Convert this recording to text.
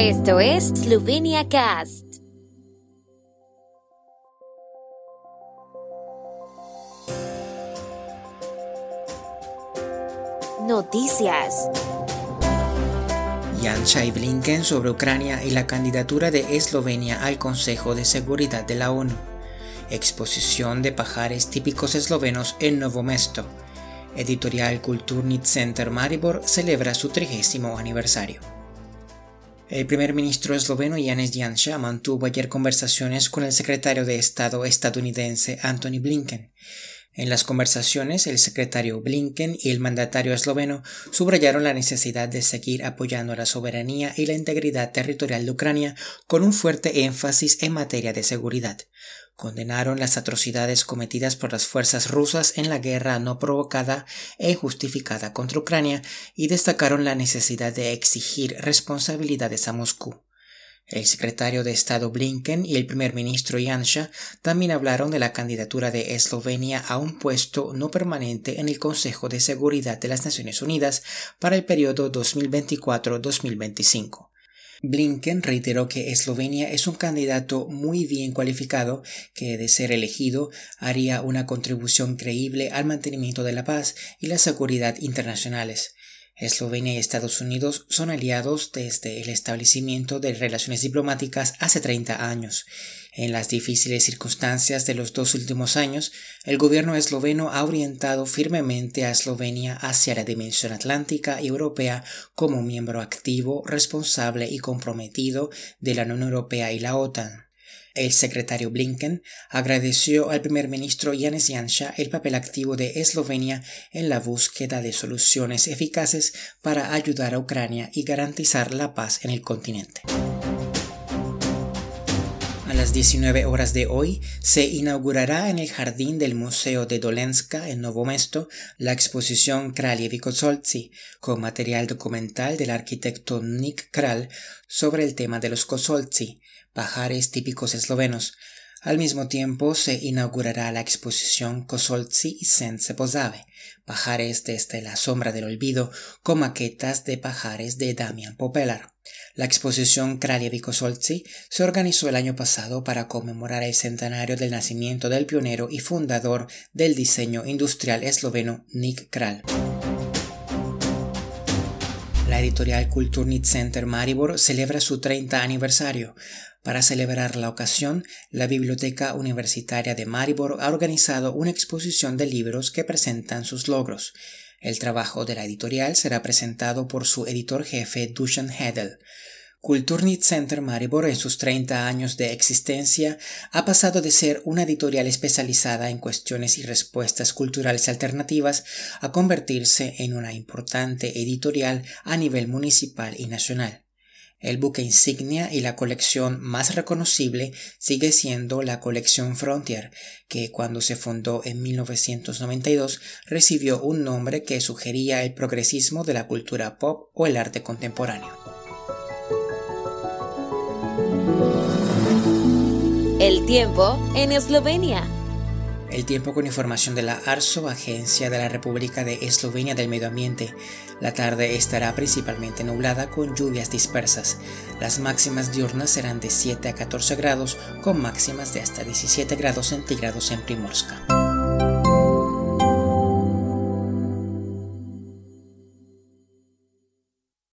Esto es Slovenia Cast. Noticias. Yansha y Blinken sobre Ucrania y la candidatura de Eslovenia al Consejo de Seguridad de la ONU. Exposición de pajares típicos eslovenos en Novo Mesto. Editorial Kulturni Center Maribor celebra su trigésimo aniversario. El primer ministro esloveno Janez Janša mantuvo ayer conversaciones con el secretario de Estado estadounidense Anthony Blinken. En las conversaciones, el secretario Blinken y el mandatario esloveno subrayaron la necesidad de seguir apoyando la soberanía y la integridad territorial de Ucrania con un fuerte énfasis en materia de seguridad condenaron las atrocidades cometidas por las fuerzas rusas en la guerra no provocada e injustificada contra Ucrania y destacaron la necesidad de exigir responsabilidades a Moscú. El secretario de Estado Blinken y el primer ministro Janša también hablaron de la candidatura de Eslovenia a un puesto no permanente en el Consejo de Seguridad de las Naciones Unidas para el periodo 2024-2025. Blinken reiteró que Eslovenia es un candidato muy bien cualificado que, de ser elegido, haría una contribución creíble al mantenimiento de la paz y la seguridad internacionales. Eslovenia y Estados Unidos son aliados desde el establecimiento de relaciones diplomáticas hace 30 años. En las difíciles circunstancias de los dos últimos años, el gobierno esloveno ha orientado firmemente a Eslovenia hacia la dimensión atlántica y europea como miembro activo, responsable y comprometido de la Unión Europea y la OTAN. El secretario Blinken agradeció al primer ministro Janez Janša el papel activo de Eslovenia en la búsqueda de soluciones eficaces para ayudar a Ucrania y garantizar la paz en el continente. Las 19 horas de hoy se inaugurará en el jardín del Museo de Dolenska en Novo Mesto la exposición Kraljevi Kosolci, con material documental del arquitecto Nick Kral sobre el tema de los Kosolci, pajares típicos eslovenos. Al mismo tiempo se inaugurará la exposición Kosolci y Sense Pozave, pajares desde la sombra del olvido, con maquetas de pajares de Damian Popelar. La exposición Kraljevi Kosolci se organizó el año pasado para conmemorar el centenario del nacimiento del pionero y fundador del diseño industrial esloveno Nick Kral. La editorial Kulturni Center Maribor celebra su 30 aniversario. Para celebrar la ocasión, la Biblioteca Universitaria de Maribor ha organizado una exposición de libros que presentan sus logros. El trabajo de la editorial será presentado por su editor jefe Dusan Hedel. Kulturni Center Maribor en sus 30 años de existencia ha pasado de ser una editorial especializada en cuestiones y respuestas culturales alternativas a convertirse en una importante editorial a nivel municipal y nacional. El buque insignia y la colección más reconocible sigue siendo la colección Frontier, que cuando se fundó en 1992 recibió un nombre que sugería el progresismo de la cultura pop o el arte contemporáneo. El tiempo en Eslovenia. El tiempo con información de la ARSO, Agencia de la República de Eslovenia del Medio Ambiente. La tarde estará principalmente nublada con lluvias dispersas. Las máximas diurnas serán de 7 a 14 grados, con máximas de hasta 17 grados centígrados en Primorska.